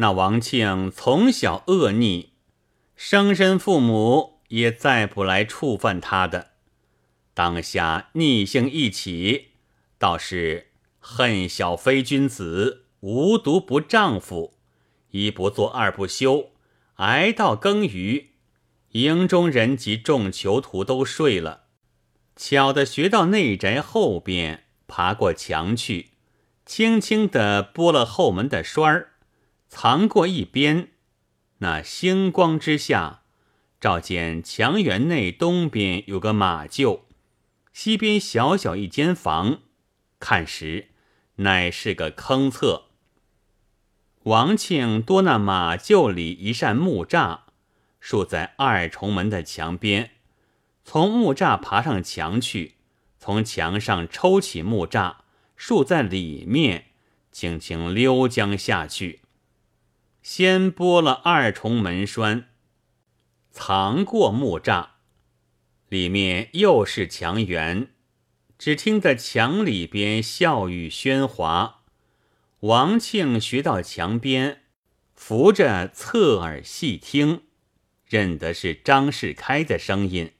那王庆从小恶逆，生身父母也再不来触犯他的。当下逆性一起，倒是恨小非君子，无毒不丈夫，一不做二不休，挨到更余，营中人及众囚徒都睡了，巧的学到内宅后边，爬过墙去。轻轻地拨了后门的栓儿，藏过一边。那星光之下，照见墙垣内东边有个马厩，西边小小一间房。看时，乃是个坑侧。王庆多那马厩里一扇木栅，竖在二重门的墙边。从木栅爬上墙去，从墙上抽起木栅。竖在里面，轻轻溜将下去。先拨了二重门栓，藏过木栅，里面又是墙垣。只听得墙里边笑语喧哗。王庆学到墙边，扶着侧耳细听，认得是张世开的声音，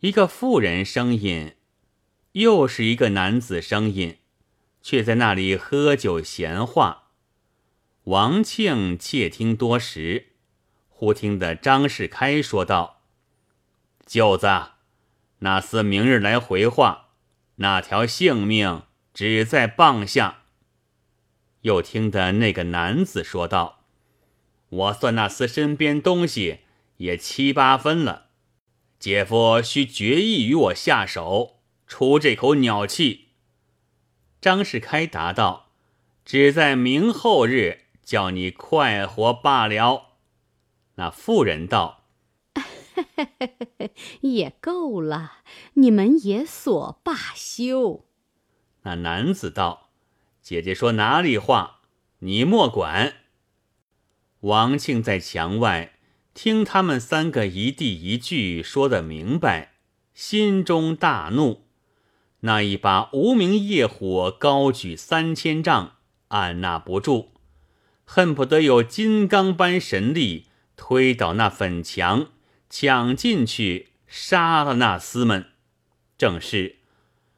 一个妇人声音。又是一个男子声音，却在那里喝酒闲话。王庆窃听多时，忽听得张世开说道：“舅子，那厮明日来回话，那条性命只在棒下。”又听得那个男子说道：“我算那厮身边东西也七八分了，姐夫须决意与我下手。”出这口鸟气，张世开答道：“只在明后日叫你快活罢了。”那妇人道：“ 也够了，你们也所罢休。”那男子道：“姐姐说哪里话，你莫管。”王庆在墙外听他们三个一地一句说的明白，心中大怒。那一把无名业火高举三千丈，按捺不住，恨不得有金刚般神力推倒那粉墙，抢进去杀了那厮们。正是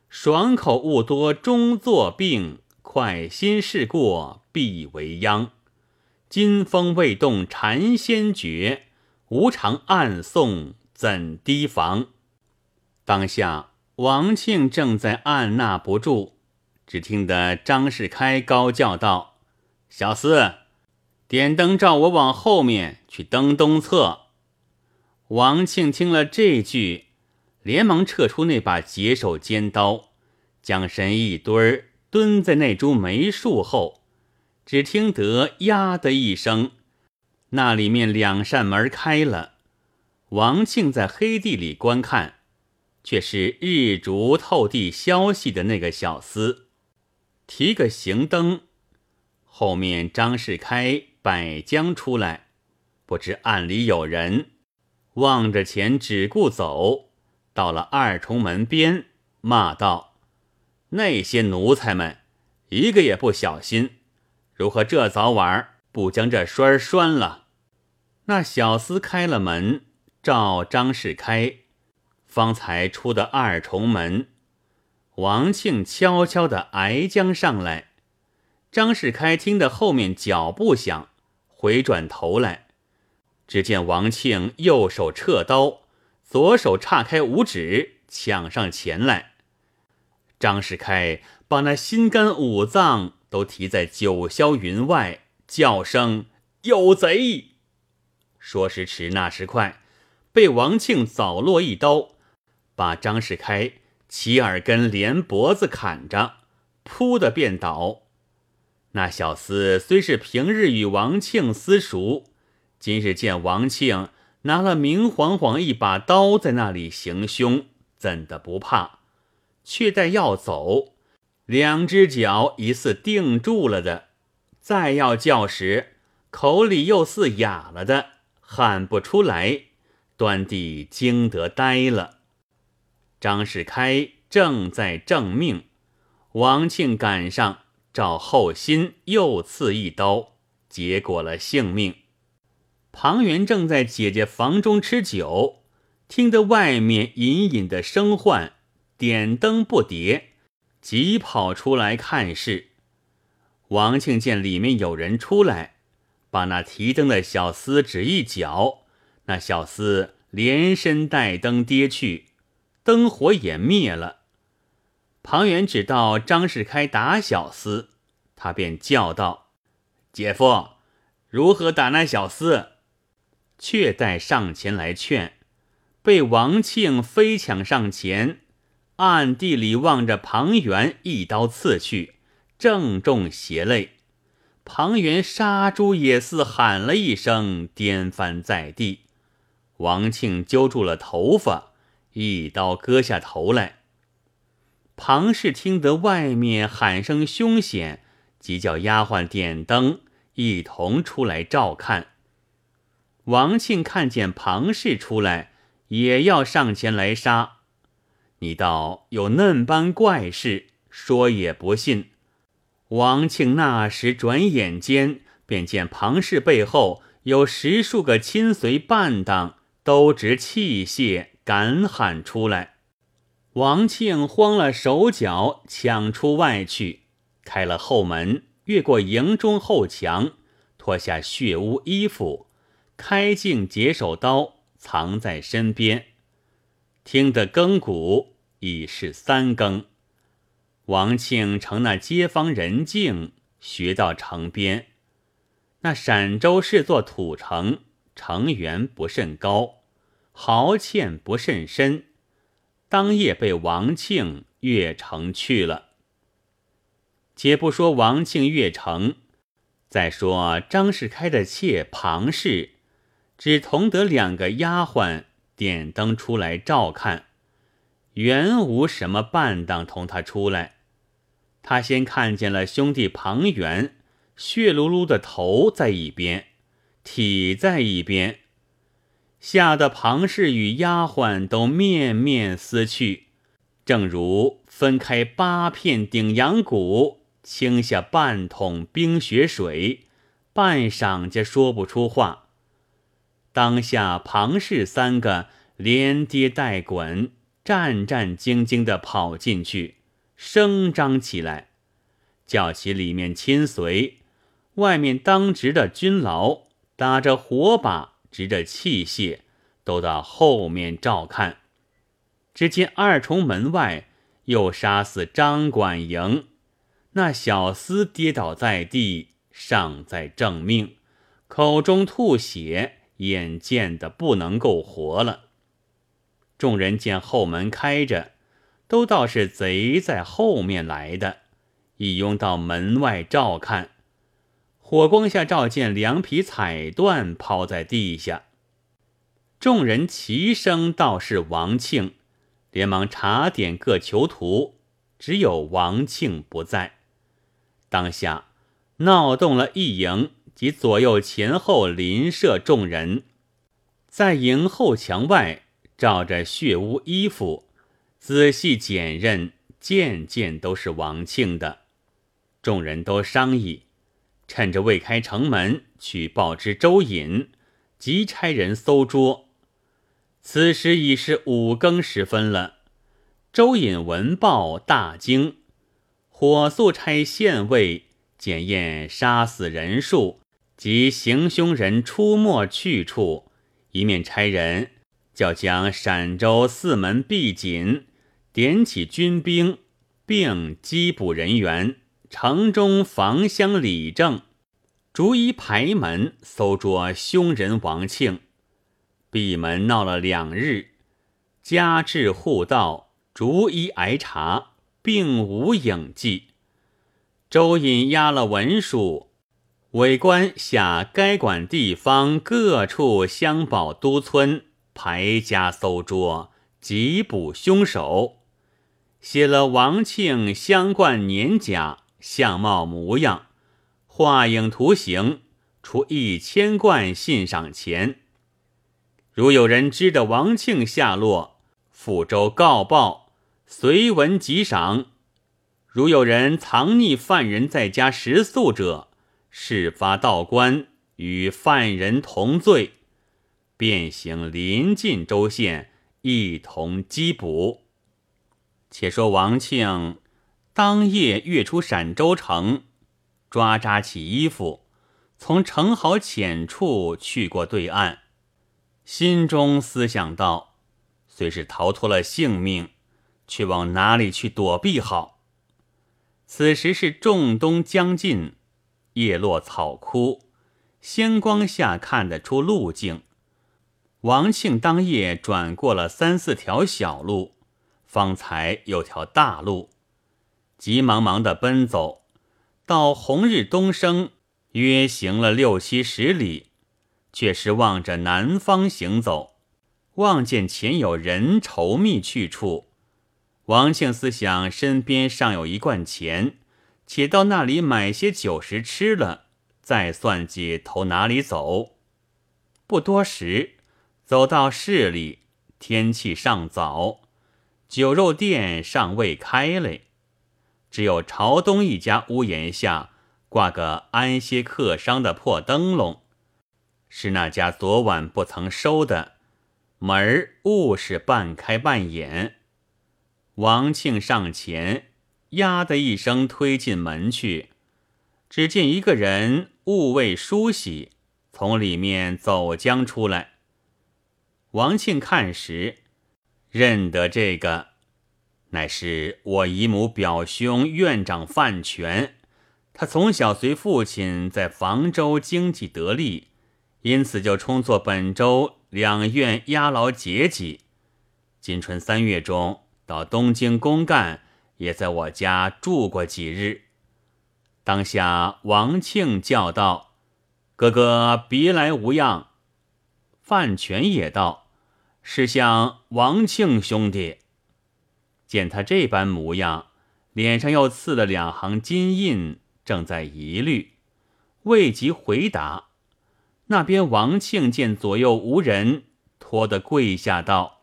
爽口物多终作病，快心事过必为殃。金风未动禅先觉，无常暗送怎提防？当下。王庆正在按捺不住，只听得张世开高叫道：“小厮，点灯照我往后面去登东侧。”王庆听了这句，连忙撤出那把解手尖刀，将身一堆儿蹲在那株梅树后。只听得“呀”的一声，那里面两扇门开了。王庆在黑地里观看。却是日烛透地消息的那个小厮，提个行灯，后面张世开摆将出来，不知暗里有人，望着钱只顾走，到了二重门边，骂道：“那些奴才们，一个也不小心，如何这早晚不将这栓拴了？”那小厮开了门，照张世开。方才出的二重门，王庆悄悄的挨将上来。张世开听得后面脚步响，回转头来，只见王庆右手撤刀，左手岔开五指，抢上前来。张世开把那心肝五脏都提在九霄云外，叫声有贼。说时迟，那时快，被王庆早落一刀。把张世开齐耳根连脖子砍着，扑的便倒。那小厮虽是平日与王庆私熟，今日见王庆拿了明晃晃一把刀在那里行凶，怎的不怕？却待要走，两只脚疑似定住了的；再要叫时，口里又似哑了的，喊不出来，端地惊得呆了。张世开正在正命，王庆赶上，照后心又刺一刀，结果了性命。庞元正在姐姐房中吃酒，听得外面隐隐的声唤，点灯不迭，急跑出来看事。王庆见里面有人出来，把那提灯的小厮只一脚，那小厮连身带灯跌去，灯火也灭了。庞元只道张世开打小厮，他便叫道：“姐夫，如何打那小厮？”却待上前来劝，被王庆飞抢上前，暗地里望着庞元一刀刺去，正中邪肋。庞元杀猪也似喊了一声，颠翻在地。王庆揪住了头发，一刀割下头来。庞氏听得外面喊声凶险，即叫丫鬟点灯，一同出来照看。王庆看见庞氏出来，也要上前来杀。你道有嫩般怪事，说也不信。王庆那时转眼间，便见庞氏背后有十数个亲随伴当，都执器械赶喊出来。王庆慌了手脚，抢出外去，开了后门，越过营中后墙，脱下血污衣服，开镜解手刀，藏在身边。听得更鼓，已是三更。王庆乘那街坊人静，学到城边。那陕州是座土城，城垣不甚高，壕堑不甚深。当夜被王庆越城去了。且不说王庆越城，再说张世开的妾庞氏，只同得两个丫鬟点灯出来照看，原无什么伴当同他出来。他先看见了兄弟庞元，血漉漉的头在一边，体在一边。吓得庞氏与丫鬟都面面思去，正如分开八片顶阳骨，倾下半桶冰雪水，半晌家说不出话。当下庞氏三个连跌带滚，战战兢兢地跑进去，声张起来，叫起里面亲随，外面当值的军牢，打着火把。执着器械，都到后面照看。只见二重门外又杀死张管营，那小厮跌倒在地，尚在正命，口中吐血，眼见的不能够活了。众人见后门开着，都道是贼在后面来的，一拥到门外照看。火光下照见两匹彩缎抛在地下，众人齐声道是王庆，连忙查点各囚徒，只有王庆不在。当下闹动了一营及左右前后邻舍众人，在营后墙外照着血污衣服，仔细检认，件件都是王庆的。众人都商议。趁着未开城门，去报知周隐，即差人搜捉。此时已是五更时分了。周隐闻报大惊，火速差县尉检验杀死人数及行凶人出没去处，一面差人叫将陕州四门闭紧，点起军兵，并缉捕人员。城中房乡里正，逐一排门搜捉凶人王庆。闭门闹了两日，家至户道，逐一挨查，并无影迹。周隐押了文书，委官下该管地方各处乡保都村排家搜捉，缉捕凶手。写了王庆相冠年甲。相貌模样，画影图形，出一千贯信赏钱。如有人知得王庆下落，抚州告报，随文即赏。如有人藏匿犯人在家食宿者，事发道官，与犯人同罪，便行临近州县，一同缉捕。且说王庆当夜跃出陕州城，抓扎起衣服，从城壕浅处去过对岸，心中思想道：虽是逃脱了性命，却往哪里去躲避好？此时是仲冬将近。叶落草枯，仙光下看得出路径。王庆当夜转过了三四条小路，方才有条大路，急忙忙的奔走，到红日东升，约行了六七十里，却是望着南方行走，望见前有人稠密去处。王庆思想身边尚有一罐钱。且到那里买些酒食吃了，再算计投哪里走。不多时，走到市里，天气尚早，酒肉店尚未开嘞，只有朝东一家屋檐下挂个安歇客商的破灯笼，是那家昨晚不曾收的，门儿误是半开半掩。王庆上前。呀的一声，推进门去，只见一个人兀未梳洗，从里面走将出来。王庆看时，认得这个，乃是我姨母表兄院长范全。他从小随父亲在房州经济得力，因此就充作本州两院押牢节级。今春三月中到东京公干。也在我家住过几日。当下王庆叫道：“哥哥别来无恙。”范全也道：“是向王庆兄弟。”见他这般模样，脸上又刺了两行金印，正在疑虑，未及回答。那边王庆见左右无人，拖得跪下道：“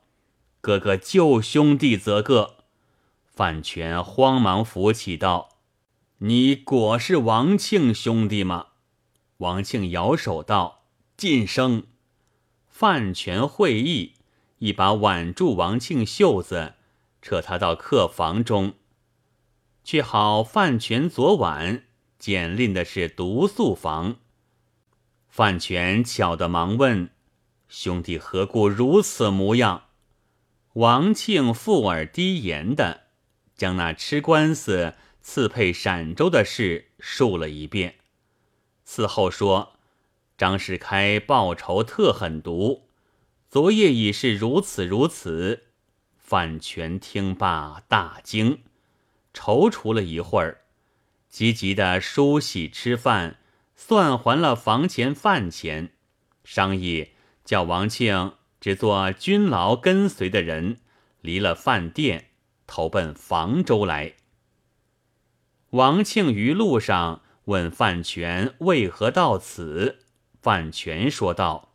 哥哥救兄弟则个。”范全慌忙扶起道：“你果是王庆兄弟吗？”王庆摇手道：“晋升。”范全会意，一把挽住王庆袖子，扯他到客房中。却好范全昨晚简令的是独宿房。范全巧的忙问：“兄弟何故如此模样？”王庆附耳低言的。将那吃官司赐配陕州的事述了一遍，此后说张世开报仇特狠毒，昨夜已是如此如此。范全听罢大惊，踌躇了一会儿，急急的梳洗吃饭，算还了房钱饭钱，商议叫王庆只做军牢跟随的人，离了饭店。投奔房州来。王庆于路上问范全为何到此，范全说道：“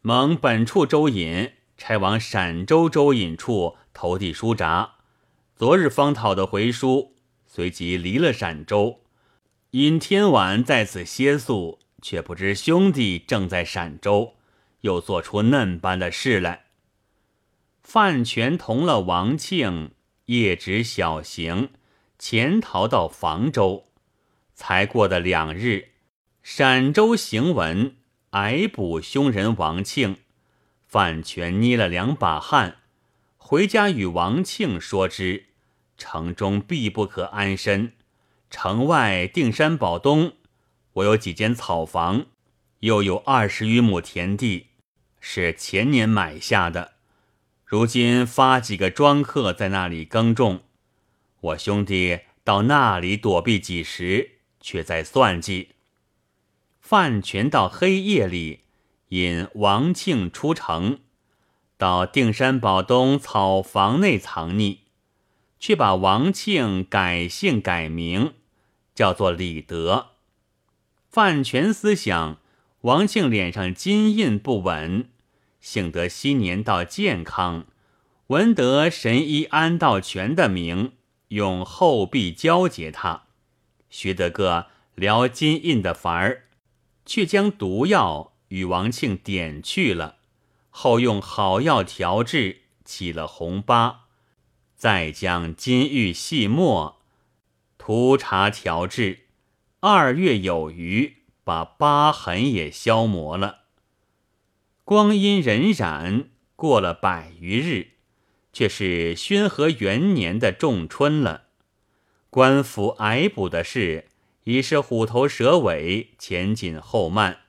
蒙本处州尹差往陕州州尹处投递书札，昨日方讨的回书，随即离了陕州，因天晚在此歇宿，却不知兄弟正在陕州，又做出嫩般的事来。”范全同了王庆。夜止小行，潜逃到房州。才过的两日，陕州行文挨捕凶人王庆，范全捏了两把汗，回家与王庆说之。城中必不可安身，城外定山堡东，我有几间草房，又有二十余亩田地，是前年买下的。如今发几个庄客在那里耕种，我兄弟到那里躲避几时，却在算计。范全到黑夜里引王庆出城，到定山堡东草房内藏匿，却把王庆改姓改名，叫做李德。范全思想，王庆脸上金印不稳。幸得昔年到健康，闻得神医安道全的名，用后臂交结他，学得个撩金印的法儿，却将毒药与王庆点去了，后用好药调制，起了红疤，再将金玉细末，涂茶调制，二月有余，把疤痕也消磨了。光阴荏苒，过了百余日，却是宣和元年的仲春了。官府挨捕的事已是虎头蛇尾，前紧后慢。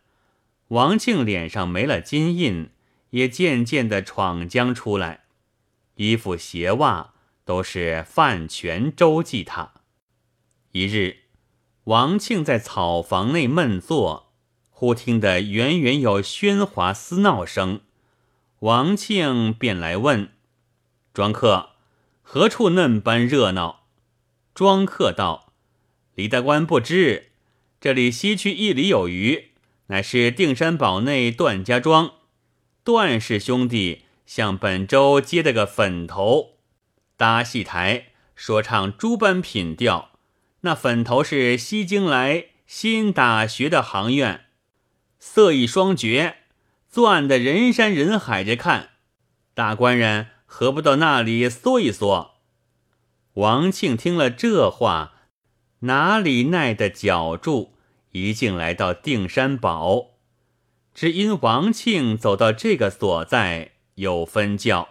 王庆脸上没了金印，也渐渐的闯将出来，衣服鞋袜都是饭泉周济他。一日，王庆在草房内闷坐。忽听得远远有喧哗撕闹声，王庆便来问庄客：“何处嫩般热闹？”庄客道：“李大官不知，这里西去一里有余，乃是定山堡内段家庄。段氏兄弟向本州接的个粉头，搭戏台说唱诸般品调。那粉头是西京来新打学的行院。”色艺双绝，钻的人山人海着看，大官人何不到那里缩一缩？王庆听了这话，哪里耐得脚住，一径来到定山堡。只因王庆走到这个所在，有分教：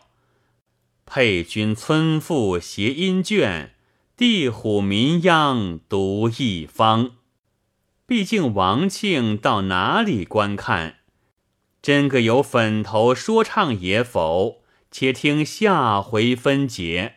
配军村妇谐音卷，地虎民秧独一方。毕竟王庆到哪里观看，真个有粉头说唱也否？且听下回分解。